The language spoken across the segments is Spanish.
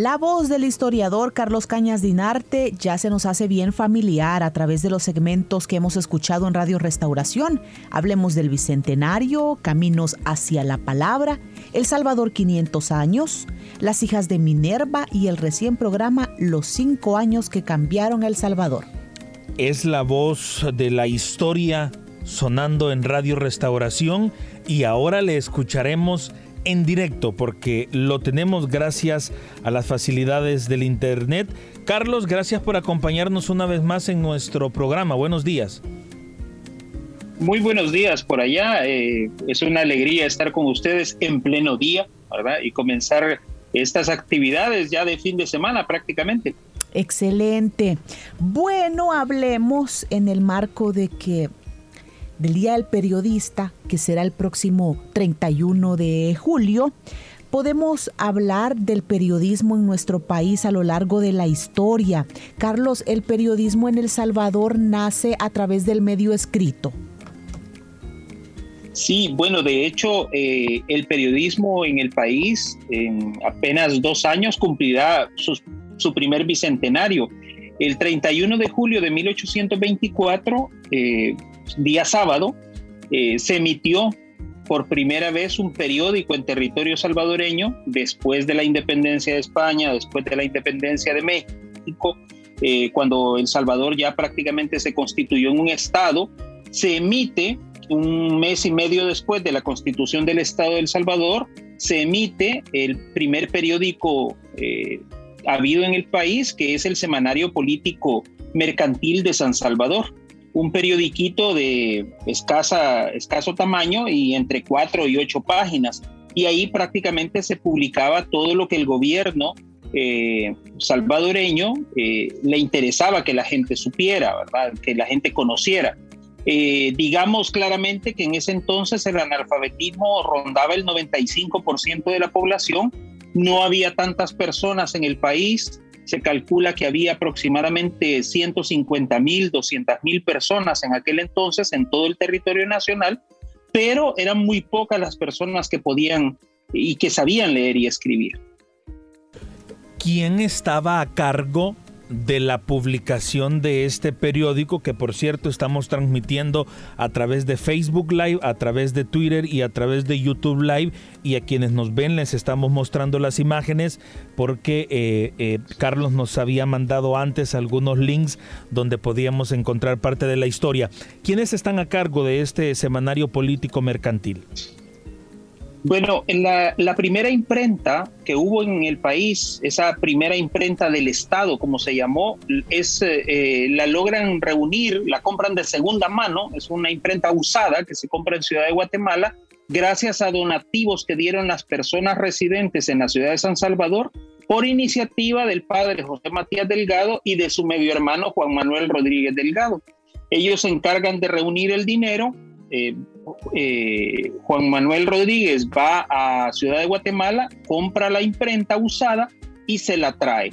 La voz del historiador Carlos Cañas Dinarte ya se nos hace bien familiar a través de los segmentos que hemos escuchado en Radio Restauración. Hablemos del Bicentenario, Caminos hacia la Palabra, El Salvador 500 años, Las hijas de Minerva y el recién programa Los cinco años que cambiaron El Salvador. Es la voz de la historia sonando en Radio Restauración y ahora le escucharemos en directo porque lo tenemos gracias a las facilidades del Internet. Carlos, gracias por acompañarnos una vez más en nuestro programa. Buenos días. Muy buenos días por allá. Eh, es una alegría estar con ustedes en pleno día, ¿verdad? Y comenzar estas actividades ya de fin de semana prácticamente. Excelente. Bueno, hablemos en el marco de que del Día del Periodista, que será el próximo 31 de julio, podemos hablar del periodismo en nuestro país a lo largo de la historia. Carlos, el periodismo en El Salvador nace a través del medio escrito. Sí, bueno, de hecho, eh, el periodismo en el país en apenas dos años cumplirá su, primer bicentenario. El 31 de julio de 1824, eh, día sábado, eh, se emitió por primera vez un periódico en territorio salvadoreño después de la independencia de España, después de la independencia de México, eh, cuando El Salvador ya prácticamente se constituyó en un estado, se emite un mes y medio después de la constitución del estado de El Salvador, se emite el primer periódico eh, habido en el país, que es el Semanario Político Mercantil de San Salvador un periodiquito de escasa, escaso tamaño y entre cuatro y ocho páginas. Y ahí prácticamente se publicaba todo lo que el gobierno eh, salvadoreño eh, le interesaba que la gente supiera, ¿verdad? que la gente conociera. Eh, digamos claramente que en ese entonces el analfabetismo rondaba el 95% de la población, no había tantas personas en el país, se calcula que había aproximadamente 150 mil, 200 mil personas en aquel entonces en todo el territorio nacional, pero eran muy pocas las personas que podían y que sabían leer y escribir. ¿Quién estaba a cargo de la publicación de este periódico que por cierto estamos transmitiendo a través de Facebook Live, a través de Twitter y a través de YouTube Live y a quienes nos ven les estamos mostrando las imágenes porque eh, eh, Carlos nos había mandado antes algunos links donde podíamos encontrar parte de la historia. ¿Quiénes están a cargo de este semanario político mercantil? Bueno, en la, primera imprenta que hubo en el país, esa primera imprenta del Estado, como se llamó, es eh, la logran reunir, la compran de segunda mano, es una imprenta usada que se compra en Ciudad de Guatemala, gracias a donativos que dieron las personas residentes en la ciudad de San Salvador por iniciativa del padre José Matías Delgado y de su medio hermano Juan Manuel Rodríguez Delgado. Ellos se encargan de reunir el dinero eh, eh, Juan Manuel Rodríguez va a Ciudad de Guatemala, compra la imprenta usada y se la trae.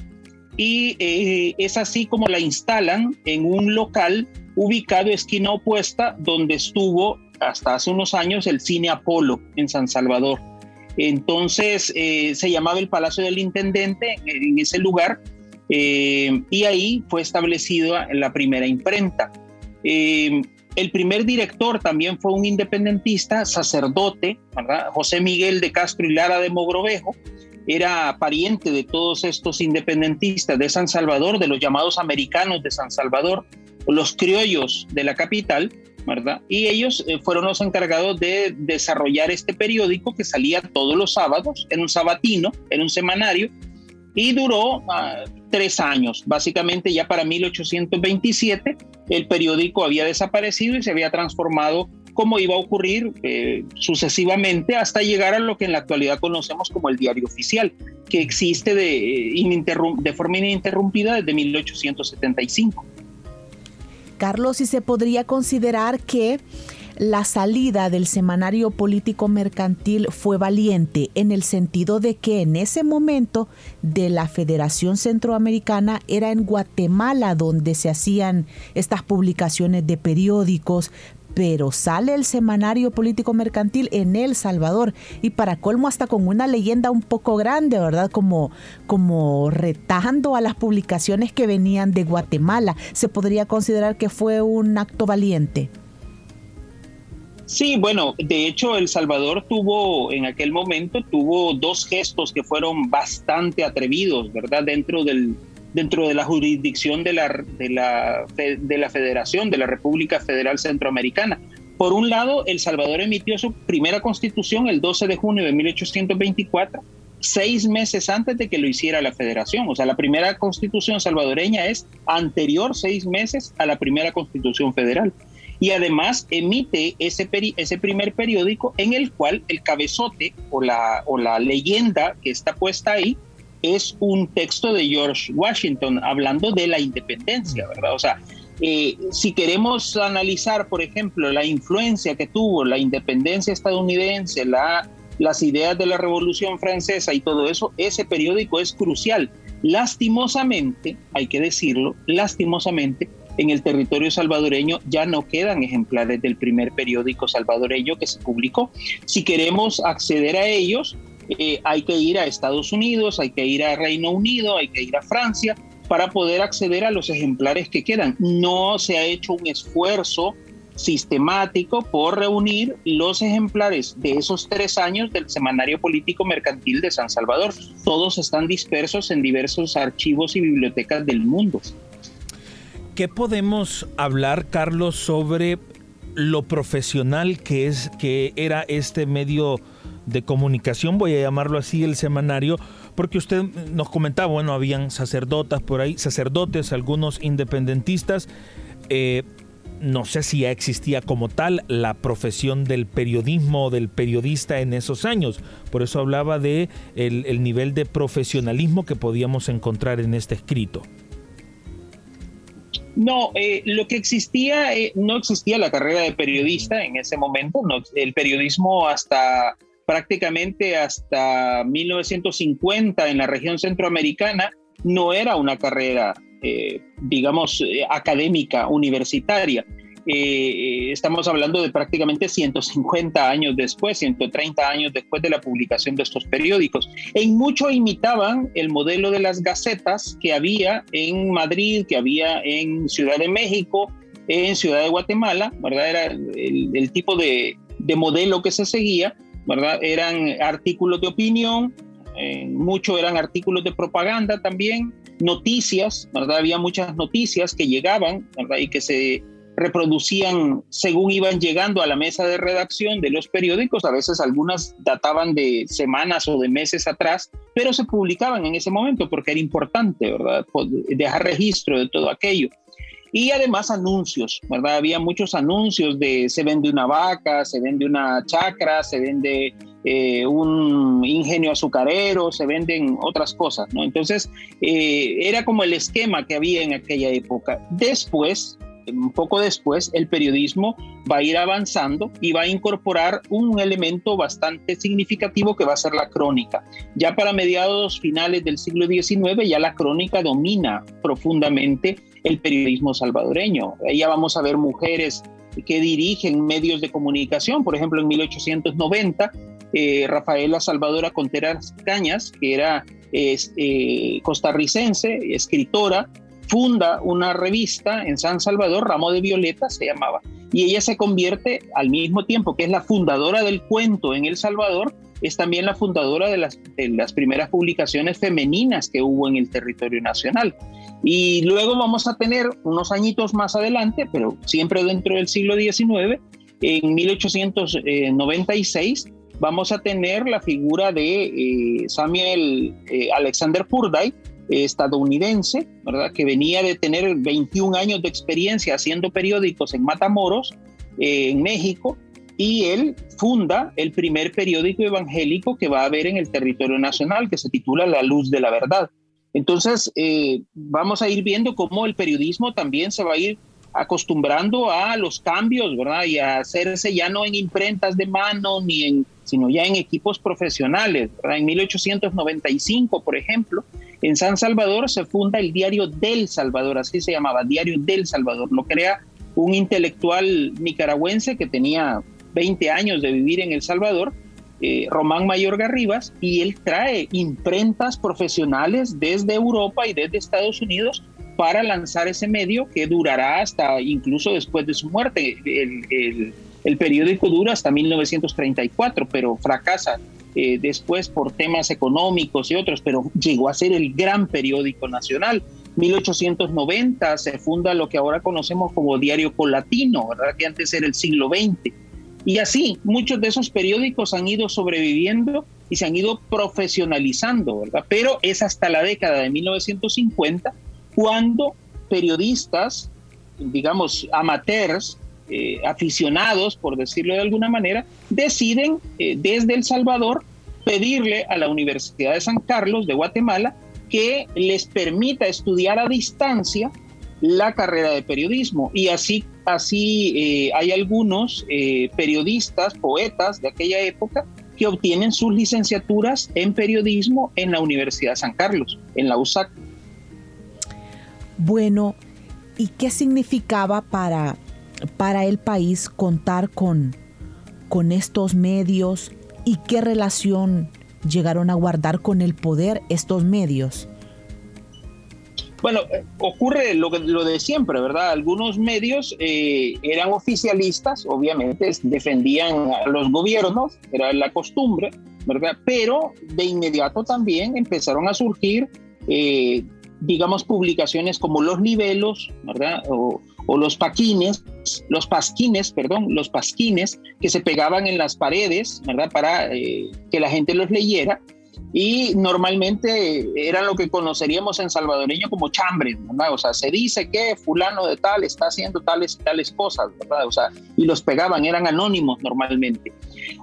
Y eh, es así como la instalan en un local ubicado esquina opuesta donde estuvo hasta hace unos años el Cine Apolo en San Salvador. Entonces se llamaba el Palacio del Intendente en, ese lugar y ahí fue establecida la primera imprenta. El primer director también fue un independentista, sacerdote, José Miguel de Castro y Lara de Mogrovejo. Era pariente de todos estos independentistas de San Salvador, de los llamados americanos de San Salvador, los criollos de la capital, ¿verdad? Y ellos eh, fueron los encargados de desarrollar este periódico que salía todos los sábados, en un sabatino, en un semanario, y duró ah, tres años. Básicamente ya para 1827 el periódico había desaparecido y se había transformado como iba a ocurrir eh, sucesivamente hasta llegar a lo que en la actualidad conocemos como el diario oficial. que existe de, de forma ininterrumpida desde 1875. Carlos, ¿y se podría considerar que la salida del semanario político mercantil fue valiente en el sentido de que en ese momento de la Federación Centroamericana era en Guatemala donde se hacían estas publicaciones de periódicos, pero sale el semanario político mercantil en El Salvador y para colmo hasta con una leyenda un poco grande, ¿verdad? Como, como retando a las publicaciones que venían de Guatemala. ¿Se podría considerar que fue un acto valiente? Sí, bueno, de hecho El Salvador tuvo en aquel momento tuvo dos gestos que fueron bastante atrevidos, ¿verdad? Dentro del dentro de la jurisdicción de la, de la, de la Federación, de la República Federal Centroamericana. Por un lado, El Salvador emitió su primera constitución el 12 de junio de 1824, seis meses antes de que lo hiciera la Federación. O sea, la primera constitución salvadoreña es anterior seis meses a la primera constitución federal. Y además emite ese, ese primer periódico en el cual el cabezote o la, o la leyenda que está puesta ahí es un texto de George Washington hablando de la independencia, ¿verdad? O sea, eh, si queremos analizar, por ejemplo, la influencia que tuvo la independencia estadounidense, la, las ideas de la Revolución Francesa y todo eso, ese periódico es crucial. Lastimosamente, hay que decirlo, lastimosamente, en el territorio salvadoreño ya no quedan ejemplares del primer periódico salvadoreño que se publicó. Si queremos acceder a ellos, eh, hay que ir a Estados Unidos, hay que ir a Reino Unido, hay que ir a Francia para poder acceder a los ejemplares que quedan. No se ha hecho un esfuerzo sistemático por reunir los ejemplares de esos tres años del Semanario Político Mercantil de San Salvador. Todos están dispersos en diversos archivos y bibliotecas del mundo. ¿Qué podemos hablar, Carlos, sobre lo profesional que es que era este medio de comunicación, voy a llamarlo así, el semanario, porque usted nos comentaba, bueno, habían sacerdotas por ahí, sacerdotes, algunos independentistas. Eh, no sé si ya existía como tal la profesión del periodismo o del periodista en esos años. Por eso hablaba de el, nivel de profesionalismo que podíamos encontrar en este escrito. No, eh, lo que existía, eh, no existía la carrera de periodista en ese momento. No, el periodismo hasta prácticamente hasta 1950 en la región centroamericana no era una carrera, eh, digamos, eh, académica, universitaria. Eh, estamos hablando de prácticamente 150 años después, 130 años después de la publicación de estos periódicos. En mucho imitaban el modelo de las gacetas que había en Madrid, que había en Ciudad de México, en Ciudad de Guatemala, ¿verdad? Era el, tipo de, de modelo que se seguía ¿verdad? Eran artículos de opinión, eh, muchos eran artículos de propaganda también, noticias, ¿verdad? Había muchas noticias que llegaban, ¿verdad? Y que se reproducían según iban llegando a la mesa de redacción de los periódicos, a veces algunas databan de semanas o de meses atrás, pero se publicaban en ese momento porque era importante, ¿verdad? Dejar registro de todo aquello. Y además anuncios, ¿verdad? Había muchos anuncios de se vende una vaca, se vende una chacra, se vende eh, un ingenio azucarero, se venden otras cosas, ¿no? Entonces, eh, era como el esquema que había en aquella época. Después, un poco después, el periodismo va a ir avanzando y va a incorporar un elemento bastante significativo que va a ser la crónica. Ya para mediados finales del siglo XIX, ya la crónica domina profundamente el periodismo salvadoreño. Ahí ya vamos a ver mujeres que dirigen medios de comunicación. Por ejemplo, en 1890, eh, Rafaela Salvadora Conteras Cañas, que era eh, costarricense, escritora, funda una revista en San Salvador, Ramo de Violeta se llamaba, y ella se convierte al mismo tiempo que es la fundadora del cuento en El Salvador, es también la fundadora de las, primeras publicaciones femeninas que hubo en el territorio nacional. Y luego vamos a tener unos añitos más adelante, pero siempre dentro del siglo XIX, en 1896, vamos a tener la figura de eh, Samuel eh, Alexander Purday, estadounidense, ¿verdad? que venía de tener 21 años de experiencia haciendo periódicos en Matamoros, eh, en México, y él funda el primer periódico evangélico que va a haber en el territorio nacional, que se titula La Luz de la Verdad. Entonces, eh, vamos a ir viendo cómo el periodismo también se va a ir acostumbrando a los cambios, ¿verdad? Y a hacerse ya no en imprentas de mano, ni en, sino ya en equipos profesionales. ¿verdad? En 1895, por ejemplo, en San Salvador se funda el Diario del Salvador, así se llamaba, Diario del Salvador. Lo crea un intelectual nicaragüense que tenía 20 años de vivir en El Salvador, eh, Román Mayor Garribas, y él trae imprentas profesionales desde Europa y desde Estados Unidos para lanzar ese medio que durará hasta incluso después de su muerte. Periódico dura hasta 1934, pero fracasa eh, después por temas económicos y otros, pero llegó a ser el gran periódico nacional. 1890 se funda lo que ahora conocemos como Diario Colatino, ¿verdad? que antes era el siglo XX y así, muchos de esos periódicos han ido sobreviviendo y se han ido profesionalizando, ¿verdad? Pero es hasta la década de 1950 cuando periodistas, digamos, amateurs, eh, aficionados, por decirlo de alguna manera, deciden eh, desde El Salvador pedirle a la Universidad de San Carlos de Guatemala que les permita estudiar a distancia la carrera de periodismo. Y así, así eh, hay algunos periodistas, poetas de aquella época que obtienen sus licenciaturas en periodismo en la Universidad de San Carlos, en la USAC. Bueno, ¿y qué significaba para, para el país contar con, con estos medios y qué relación llegaron a guardar con el poder estos medios? Bueno, eh, ocurre lo, lo de siempre, ¿verdad? Algunos medios eh, eran oficialistas, obviamente, defendían a los gobiernos, era la costumbre, ¿verdad? Pero de inmediato también empezaron a surgir, eh, digamos, publicaciones como Los Nivelos, ¿verdad? O, o los paquines, los pasquines, perdón, los pasquines que se pegaban en las paredes, ¿verdad? Para que la gente los leyera y normalmente eran lo que conoceríamos en salvadoreño como chambres, ¿verdad? O sea, se dice que fulano de tal está haciendo tales tales cosas, ¿verdad? O sea, y los pegaban, eran anónimos normalmente.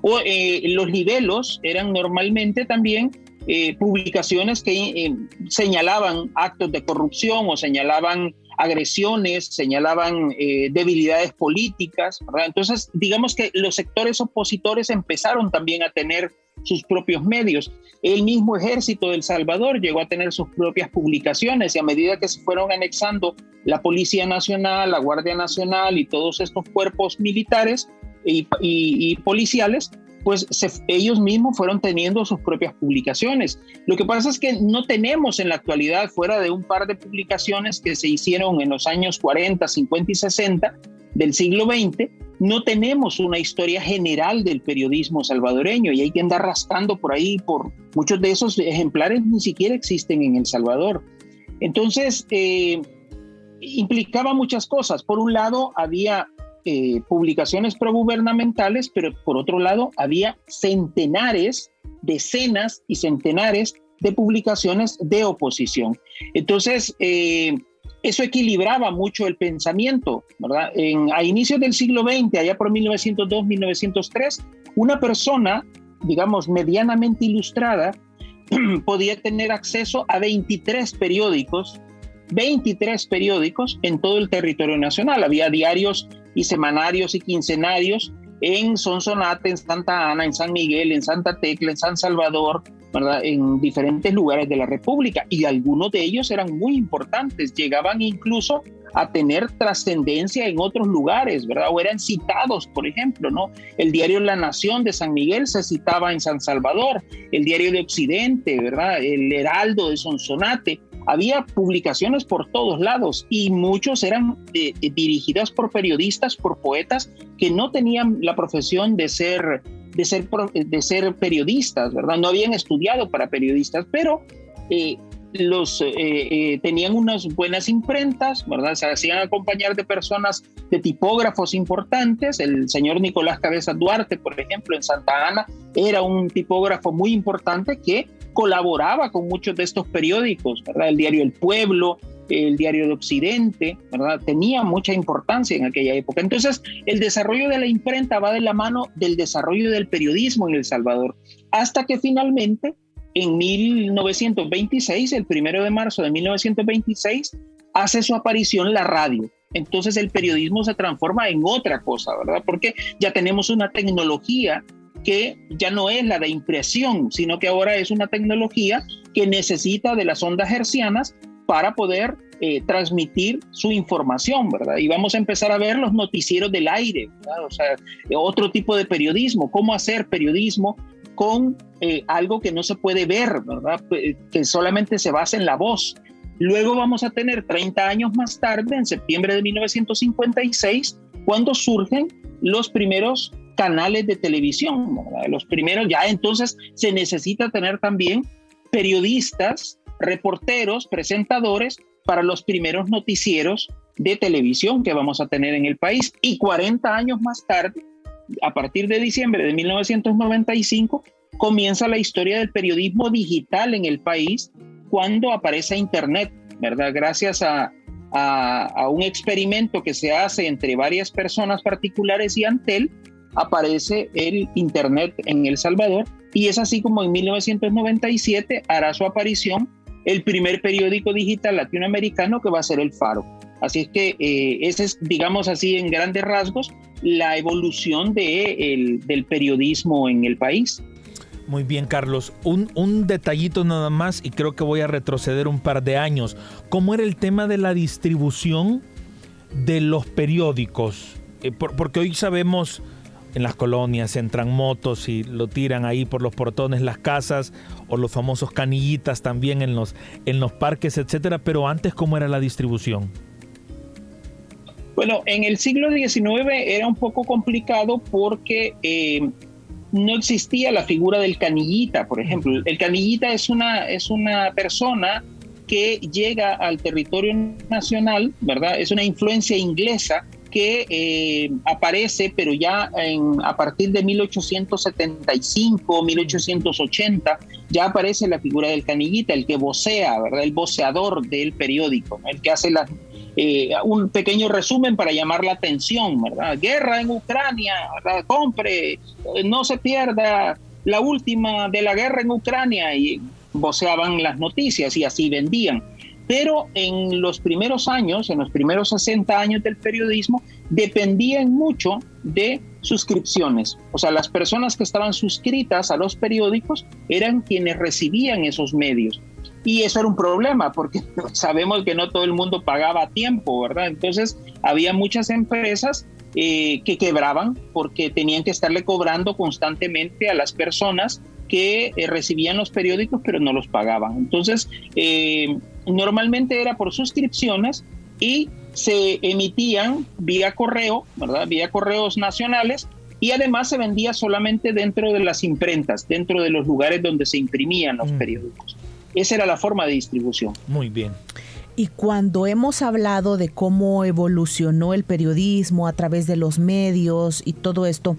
O eh, los libelos eran normalmente también eh, publicaciones que eh, señalaban actos de corrupción o señalaban agresiones, señalaban debilidades políticas. Entonces, digamos que los sectores opositores empezaron también a tener sus propios medios. El mismo ejército del Salvador llegó a tener sus propias publicaciones y a medida que se fueron anexando la Policía Nacional, la Guardia Nacional y todos estos cuerpos militares y, policiales, pues ellos mismos fueron teniendo sus propias publicaciones. Lo que pasa es que no tenemos en la actualidad, fuera de un par de publicaciones que se hicieron en los años 40, 50 y 60 del siglo XX, no tenemos una historia general del periodismo salvadoreño y hay que andar rascando por ahí, por muchos de esos ejemplares ni siquiera existen en El Salvador. Entonces, eh, implicaba muchas cosas. Por un lado, había eh, publicaciones progubernamentales, pero por otro lado, había centenares, decenas y centenares de publicaciones de oposición. Entonces, eh, eso equilibraba mucho el pensamiento, ¿verdad? En, a inicios del siglo XX, allá por 1902, 1903, una persona, digamos, medianamente ilustrada, podía tener acceso a 23 periódicos, 23 periódicos en todo el territorio nacional. Había diarios y semanarios y quincenarios en Sonsonate, en Santa Ana, en San Miguel, en Santa Tecla, en San Salvador, en diferentes lugares de la República y algunos de ellos eran muy importantes, llegaban incluso a tener trascendencia en otros lugares, ¿verdad? O eran citados, por ejemplo, ¿no? El diario La Nación de San Miguel se citaba en San Salvador, el diario de Occidente, ¿verdad? El Heraldo de Sonsonate. Había publicaciones por todos lados y muchos eran eh, dirigidas por periodistas, por poetas que no tenían la profesión de ser de ser, de ser periodistas, ¿verdad? No habían estudiado para periodistas, pero eh, los eh, eh, tenían unas buenas imprentas, ¿verdad? Se hacían acompañar de personas, de tipógrafos importantes. El señor Nicolás Cabeza Duarte, por ejemplo, en Santa Ana, era un tipógrafo muy importante que colaboraba con muchos de estos periódicos, ¿verdad? El diario El Pueblo, el diario de Occidente, ¿verdad? Tenía mucha importancia en aquella época. Entonces, el desarrollo de la imprenta va de la mano del desarrollo del periodismo en El Salvador, hasta que finalmente, en 1926, el primero de marzo de 1926, hace su aparición la radio. Entonces el periodismo se transforma en otra cosa, ¿verdad? Porque ya tenemos una tecnología que ya no es la de impresión, sino que ahora es una tecnología que necesita de las ondas hercianas para poder eh, transmitir su información, ¿verdad? Y vamos a empezar a ver los noticieros del aire, ¿verdad? O sea, otro tipo de periodismo, cómo hacer periodismo con eh, algo que no se puede ver, ¿verdad? Que solamente se basa en la voz. Luego vamos a tener 30 años más tarde, en septiembre de 1956, cuando surgen los primeros canales de televisión, los primeros, ya entonces se necesita tener también periodistas, reporteros, presentadores para los primeros noticieros de televisión que vamos a tener en el país. Y 40 años más tarde, a partir de diciembre de 1995, comienza la historia del periodismo digital en el país cuando aparece Internet, ¿verdad? Gracias a, un experimento que se hace entre varias personas particulares y Antel, aparece el Internet en El Salvador y es así como en 1997 hará su aparición el primer periódico digital latinoamericano que va a ser El Faro. Así es que eh, ese es, digamos así, en grandes rasgos, la evolución de, del periodismo en el país. Muy bien, Carlos. Un, un, detallito nada más y creo que voy a retroceder un par de años. ¿Cómo era el tema de la distribución de los periódicos? Eh, porque hoy sabemos en las colonias entran motos y lo tiran ahí por los portones, las casas o los famosos canillitas también en los, en los parques, etcétera. Pero antes, ¿cómo era la distribución? Bueno, en el siglo XIX era un poco complicado porque eh, no existía la figura del canillita, por ejemplo. El canillita es una, es una persona que llega al territorio nacional, ¿verdad? Es una influencia inglesa que eh, aparece, pero ya en, a partir de 1875, 1880, ya aparece la figura del canillita, el que vocea, ¿verdad? El voceador del periódico, el que hace las eh, un pequeño resumen para llamar la atención, ¿verdad? Guerra en Ucrania, compre, eh, no se pierda la última de la guerra en Ucrania y voceaban las noticias y así vendían. Pero en los primeros años, en los primeros 60 años del periodismo, dependían mucho de suscripciones. O sea, las personas que estaban suscritas a los periódicos eran quienes recibían esos medios. Y eso era un problema porque sabemos que no todo el mundo pagaba a tiempo, ¿verdad? Entonces había muchas empresas eh, que quebraban porque tenían que estarle cobrando constantemente a las personas que eh, recibían los periódicos pero no los pagaban. Entonces, eh, normalmente era por suscripciones y se emitían vía correo, ¿verdad? Vía correos nacionales y además se vendía solamente dentro de las imprentas, dentro de los lugares donde se imprimían los mm. periódicos. Esa era la forma de distribución. Muy bien. Y cuando hemos hablado de cómo evolucionó el periodismo a través de los medios y todo esto,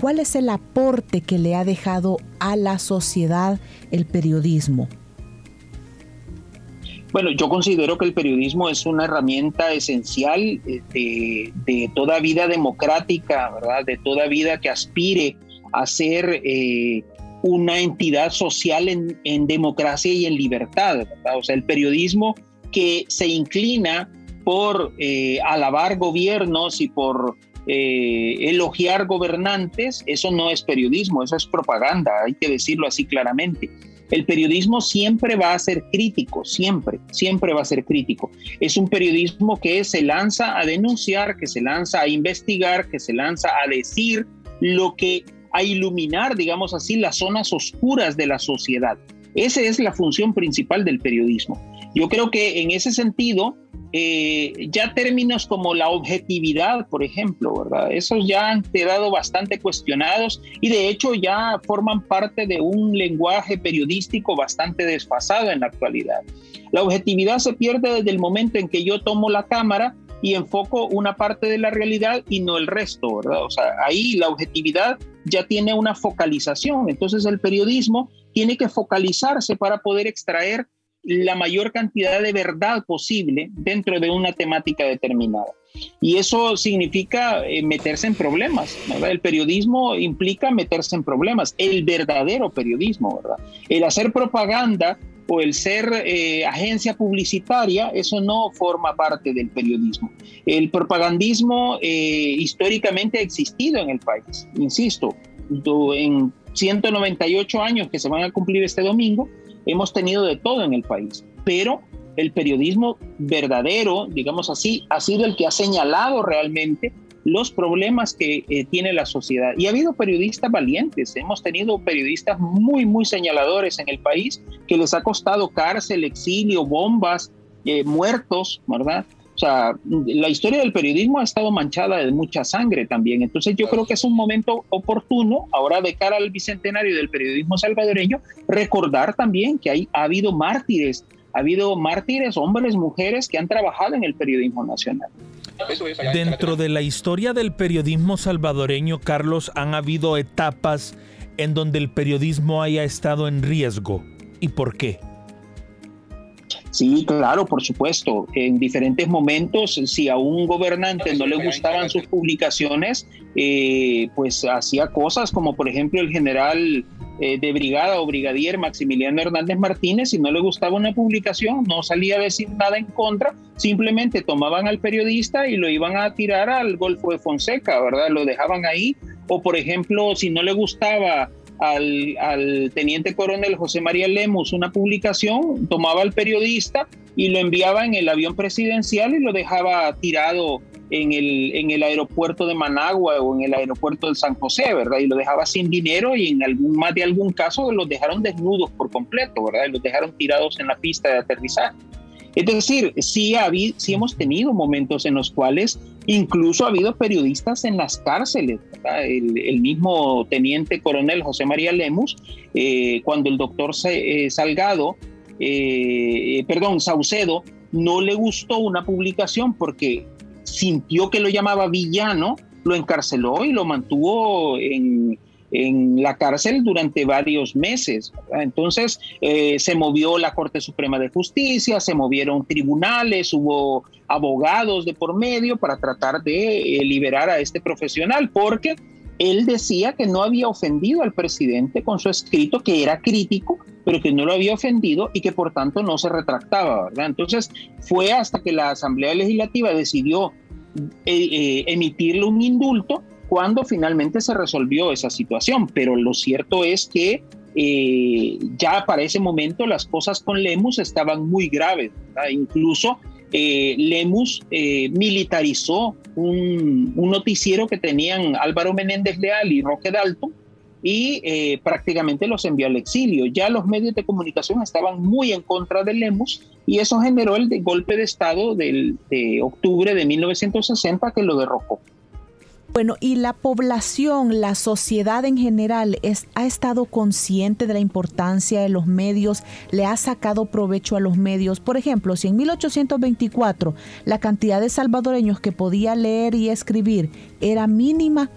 ¿cuál es el aporte que le ha dejado a la sociedad el periodismo? Bueno, yo considero que el periodismo es una herramienta esencial de, de toda vida democrática, ¿verdad? De toda vida que aspire a ser eh, una entidad social en, democracia y en libertad. O sea, el periodismo que se inclina por eh, alabar gobiernos y por eh, elogiar gobernantes, eso no es periodismo, eso es propaganda, hay que decirlo así claramente. El periodismo siempre va a ser crítico, siempre, siempre va a ser crítico. Es un periodismo que se lanza a denunciar, que se lanza a investigar, que se lanza a decir lo que a iluminar, digamos así, las zonas oscuras de la sociedad. Esa es la función principal del periodismo. Yo creo que en ese sentido, eh, ya términos como la objetividad, por ejemplo, ¿verdad? Esos ya han quedado bastante cuestionados y de hecho ya forman parte de un lenguaje periodístico bastante desfasado en la actualidad. La objetividad se pierde desde el momento en que yo tomo la cámara y enfoco una parte de la realidad y no el resto, ¿verdad? O sea, ahí la objetividad ya tiene una focalización. Entonces el periodismo tiene que focalizarse para poder extraer la mayor cantidad de verdad posible dentro de una temática determinada. Y eso significa eh, meterse en problemas. El periodismo implica meterse en problemas, el verdadero periodismo, ¿verdad? El hacer propaganda o el ser eh, agencia publicitaria, eso no forma parte del periodismo. El propagandismo eh, históricamente ha existido en el país, insisto, en 198 años que se van a cumplir este domingo, hemos tenido de todo en el país, pero el periodismo verdadero, digamos así, ha sido el que ha señalado realmente los problemas que eh, tiene la sociedad. Y ha habido periodistas valientes, hemos tenido periodistas muy, muy señaladores en el país que les ha costado cárcel, exilio, bombas, eh, muertos, ¿verdad? O sea, la historia del periodismo ha estado manchada de mucha sangre también. Entonces yo creo que es un momento oportuno, ahora de cara al bicentenario del periodismo salvadoreño, recordar también que hay, ha habido mártires, ha habido mártires, hombres, mujeres que han trabajado en el periodismo nacional. Dentro de la historia del periodismo salvadoreño, Carlos, han habido etapas en donde el periodismo haya estado en riesgo. ¿Y por qué? Sí, claro, por supuesto. En diferentes momentos, si a un gobernante no le gustaban sus publicaciones, eh, pues hacía cosas como por ejemplo el general eh, de brigada o brigadier Maximiliano Hernández Martínez, si no le gustaba una publicación, no salía a decir nada en contra, simplemente tomaban al periodista y lo iban a tirar al Golfo de Fonseca, ¿verdad? Lo dejaban ahí. O por ejemplo, si no le gustaba al, teniente coronel José María Lemus una publicación, tomaba al periodista y lo enviaba en el avión presidencial y lo dejaba tirado en el, en el aeropuerto de Managua o en el aeropuerto de San José, ¿verdad? Y lo dejaba sin dinero y en algún, más de algún caso los dejaron desnudos por completo, ¿verdad? Y los dejaron tirados en la pista de aterrizaje. Es decir, sí, ha sí hemos tenido momentos en los cuales incluso ha habido periodistas en las cárceles. El, mismo teniente coronel José María Lemus, eh, cuando el doctor eh, Salgado, eh, perdón, Saucedo, no le gustó una publicación porque sintió que lo llamaba villano, lo encarceló y lo mantuvo en, en la cárcel durante varios meses. Entonces eh, se movió la Corte Suprema de Justicia, se movieron tribunales, hubo abogados de por medio para tratar de eh, liberar a este profesional, porque él decía que no había ofendido al presidente con su escrito, que era crítico, pero que no lo había ofendido y que por tanto no se retractaba. Entonces fue hasta que la Asamblea Legislativa decidió eh, emitirle un indulto cuando finalmente se resolvió esa situación. Pero lo cierto es que eh, ya para ese momento las cosas con Lemus estaban muy graves. Incluso eh, Lemus eh, militarizó un, noticiero que tenían Álvaro Menéndez Leal y Roque Dalton y prácticamente los envió al exilio. Ya los medios de comunicación estaban muy en contra de Lemus y eso generó el golpe de Estado del, de octubre de 1960 que lo derrocó. Bueno, y la población, la sociedad en general, es, ha estado consciente de la importancia de los medios, le ha sacado provecho a los medios. Por ejemplo, si en 1824 la cantidad de salvadoreños que podía leer y escribir era mínima,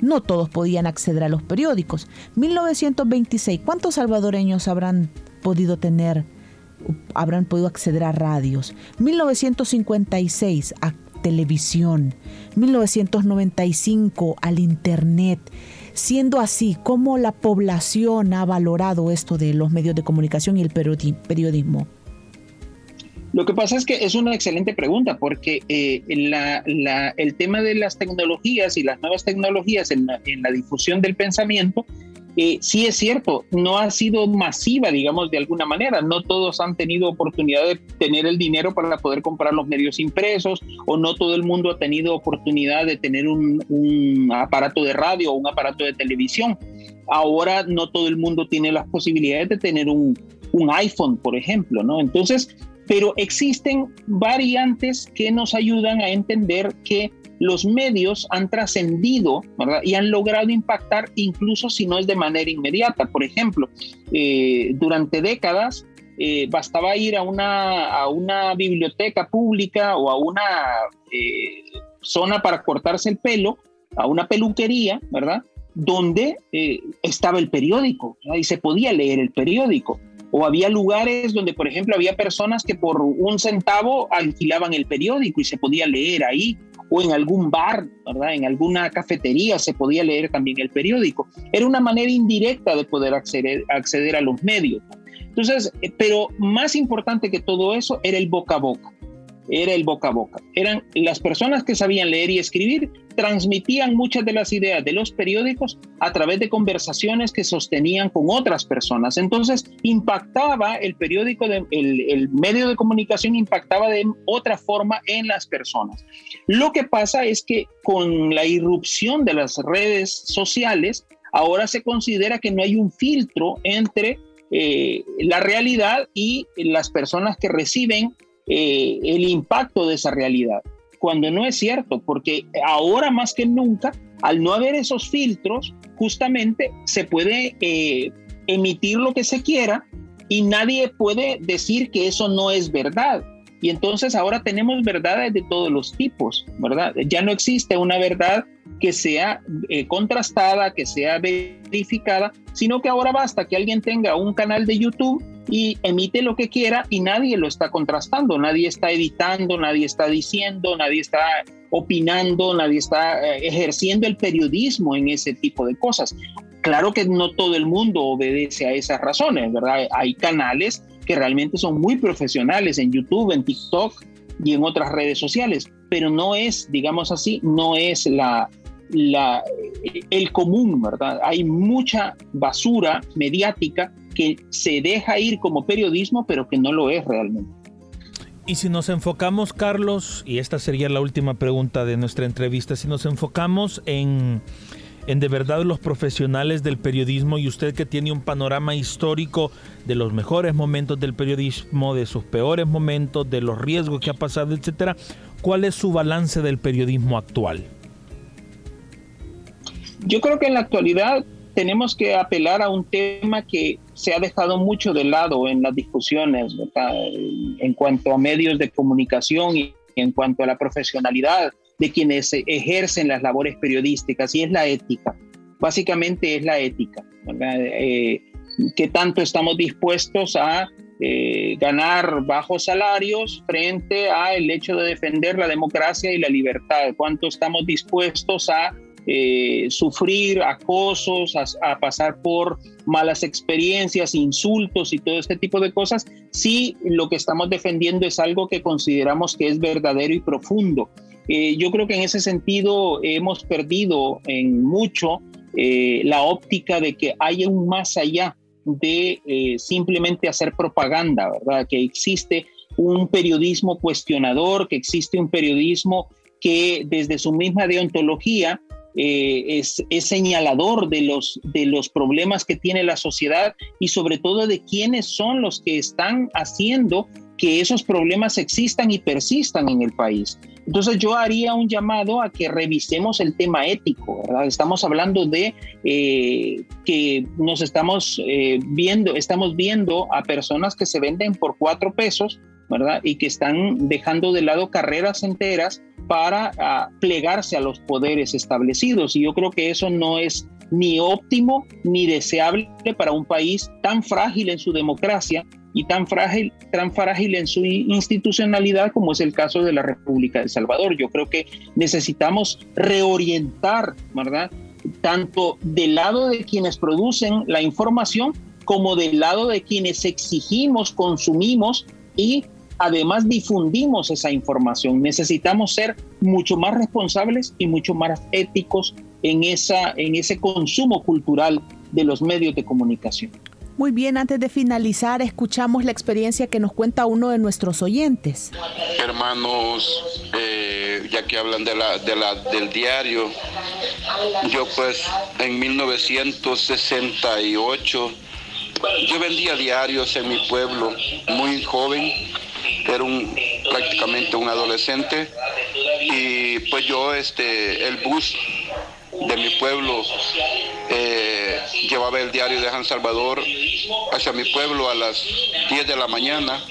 no todos podían acceder a los periódicos. 1926, ¿cuántos salvadoreños habrán podido tener? habrán podido acceder a radios. 1956, a televisión, 1995 al Internet. Siendo así, ¿cómo la población ha valorado esto de los medios de comunicación y el periodismo? Lo que pasa es que es una excelente pregunta porque eh, el tema de las tecnologías y las nuevas tecnologías en la difusión del pensamiento eh, sí es cierto, no ha sido masiva, digamos, de alguna manera. No todos han tenido oportunidad de tener el dinero para poder comprar los medios impresos o no todo el mundo ha tenido oportunidad de tener un, aparato de radio o un aparato de televisión. Ahora no todo el mundo tiene las posibilidades de tener un, un iPhone, por ejemplo, ¿no? Entonces, pero existen variantes que nos ayudan a entender que los medios han trascendido y han logrado impactar incluso si no es de manera inmediata. Por ejemplo, eh, durante décadas eh, bastaba ir a una, a una biblioteca pública o a una eh, zona para cortarse el pelo, a una peluquería, ¿verdad? Donde estaba el periódico y se podía leer el periódico. O había lugares donde, por ejemplo, había personas que por un centavo alquilaban el periódico y se podía leer ahí, o en algún bar, ¿verdad? En alguna cafetería se podía leer también el periódico. Era una manera indirecta de poder acceder, a los medios. Entonces, eh, pero más importante que todo eso era el boca a boca era el boca a boca. Eran las personas que sabían leer y escribir, transmitían muchas de las ideas de los periódicos a través de conversaciones que sostenían con otras personas. Entonces, impactaba el periódico, el, medio de comunicación impactaba de otra forma en las personas. Lo que pasa es que con la irrupción de las redes sociales, ahora se considera que no hay un filtro entre eh, la realidad y las personas que reciben eh, el impacto de esa realidad, cuando no es cierto, porque ahora más que nunca, al no haber esos filtros, justamente se puede eh, emitir lo que se quiera y nadie puede decir que eso no es verdad. Y entonces ahora tenemos verdades de todos los tipos, ¿verdad? Ya no existe una verdad que sea eh, contrastada, que sea verificada, sino que ahora basta que alguien tenga un canal de YouTube y emite lo que quiera y nadie lo está contrastando, nadie está editando, nadie está diciendo, nadie está opinando, nadie está eh, ejerciendo el periodismo en ese tipo de cosas. Claro que no todo el mundo obedece a esas razones, ¿verdad? Hay canales que realmente son muy profesionales en YouTube, en TikTok y en otras redes sociales, pero no es, digamos así, no es la, la, el común, ¿verdad? Hay mucha basura mediática que se deja ir como periodismo, pero que no lo es realmente. Y si nos enfocamos, Carlos, y esta sería la última pregunta de nuestra entrevista, si nos enfocamos en, en de verdad los profesionales del periodismo y usted que tiene un panorama histórico de los mejores momentos del periodismo, de sus peores momentos, de los riesgos que ha pasado, etcétera, ¿cuál es su balance del periodismo actual? Yo creo que en la actualidad tenemos que apelar a un tema que se ha dejado mucho de lado en las discusiones en cuanto a medios de comunicación y en cuanto a la profesionalidad de quienes ejercen las labores periodísticas y es la ética. Básicamente es la ética. Eh, que tanto estamos dispuestos a eh, ganar bajos salarios frente a el hecho de defender la democracia y la libertad, cuánto estamos dispuestos a eh, sufrir acosos, a, pasar por malas experiencias, insultos y todo este tipo de cosas, si lo que estamos defendiendo es algo que consideramos que es verdadero y profundo. Eh, yo creo que en ese sentido hemos perdido en mucho eh, la óptica de que hay un más allá de simplemente hacer propaganda, ¿verdad? Que existe un periodismo cuestionador, que existe un periodismo que desde su misma deontología eh, es, señalador de los, de los problemas que tiene la sociedad y sobre todo de quiénes son los que están haciendo que esos problemas existan y persistan en el país. Entonces yo haría un llamado a que revisemos el tema ético, Estamos hablando de eh, que nos estamos eh, viendo, estamos viendo a personas que se venden por cuatro pesos, ¿verdad? Y que están dejando de lado carreras enteras para ah, plegarse a los poderes establecidos. Y yo creo que eso no es ni óptimo ni deseable para un país tan frágil en su democracia y tan frágil, tan frágil en su institucionalidad como es el caso de la República de Salvador. Yo creo que necesitamos reorientar, ¿verdad? Tanto del lado de quienes producen la información como del lado de quienes exigimos, consumimos y además difundimos esa información. Necesitamos ser mucho más responsables y mucho más éticos en, esa, en ese consumo cultural de los medios de comunicación. Muy bien, antes de finalizar, escuchamos la experiencia que nos cuenta uno de nuestros oyentes. Hermanos, eh, ya que hablan de la, de la, del diario, yo pues en 1968, yo vendía diarios en mi pueblo, muy joven, era un, prácticamente un adolescente. Y pues yo este el bus de mi pueblo eh, llevaba el diario de San Salvador hacia mi pueblo a las 10 de la mañana.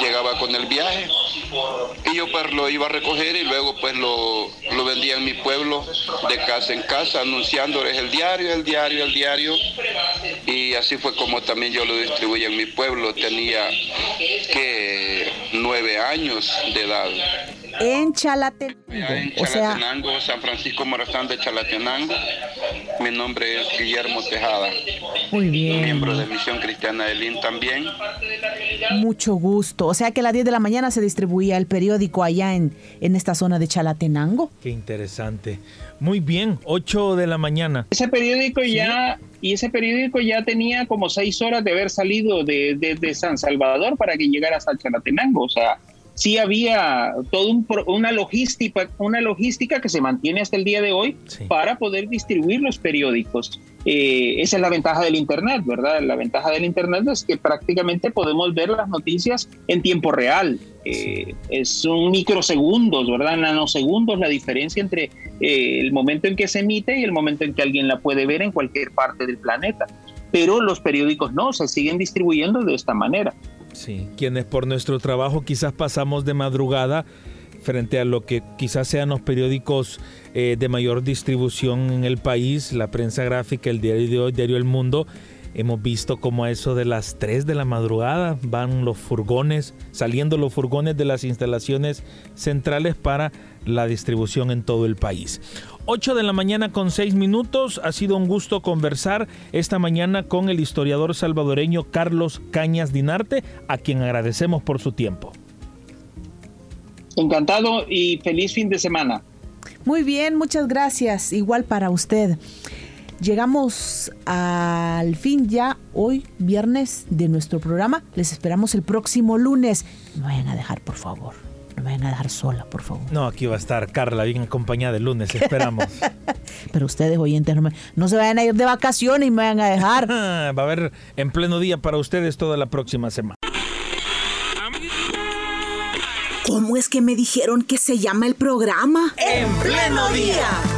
Llegaba con el viaje. Y yo pues lo iba a recoger y luego pues lo, lo vendía en mi pueblo de casa en casa anunciándoles el diario, el diario, el diario. Y así fue como también yo lo distribuí en mi pueblo, tenía que nueve años de edad. En Chalatenango. en Chalatenango, San Francisco Morazán de Chalatenango. Mi nombre es Guillermo Tejada. Muy bien. Miembro de Misión Cristiana de Lin también. Mucho gusto. O sea que a las 10 de la mañana se distribuía el periódico allá en, en esta zona de Chalatenango. Qué interesante. Muy bien, 8 de la mañana. Ese periódico ya, y ese periódico ya tenía como seis horas de haber salido de, de San Salvador para que llegara hasta Chalatenango. O sea, sí había toda una, logística, una logística que se mantiene hasta el día de hoy para poder distribuir los periódicos. Eh, esa es la ventaja del Internet, ¿verdad? La ventaja del Internet es que prácticamente podemos ver las noticias en tiempo real. Eh, es un microsegundos, ¿verdad? Nanosegundos la diferencia entre eh, el momento en que se emite y el momento en que alguien la puede ver en cualquier parte del planeta. Pero los periódicos no, se siguen distribuyendo de esta manera. Sí, quienes por nuestro trabajo quizás pasamos de madrugada frente a lo que quizás sean los periódicos eh, de mayor distribución en el país, la prensa gráfica, el diario hoy, diario El Mundo, hemos visto como a eso de las 3 de la madrugada van los furgones, saliendo los furgones de las instalaciones centrales para la distribución en todo el país. 8 de la mañana con 6 minutos. Ha sido un gusto conversar esta mañana con el historiador salvadoreño Carlos Cañas Dinarte, a quien agradecemos por su tiempo. Encantado y feliz fin de semana. Muy bien, muchas gracias. Igual para usted. Llegamos al fin ya hoy, viernes, de nuestro programa. Les esperamos el próximo lunes. No vayan a dejar, por favor. No me vayan a dejar sola, por favor. No, aquí va a estar Carla, bien acompañada el lunes, esperamos. Pero ustedes, oyentes, no, no, se vayan a ir de vacaciones y me vayan a dejar. va a haber en pleno día para ustedes toda la próxima semana. ¿Cómo es que me dijeron que se llama el programa? En pleno día.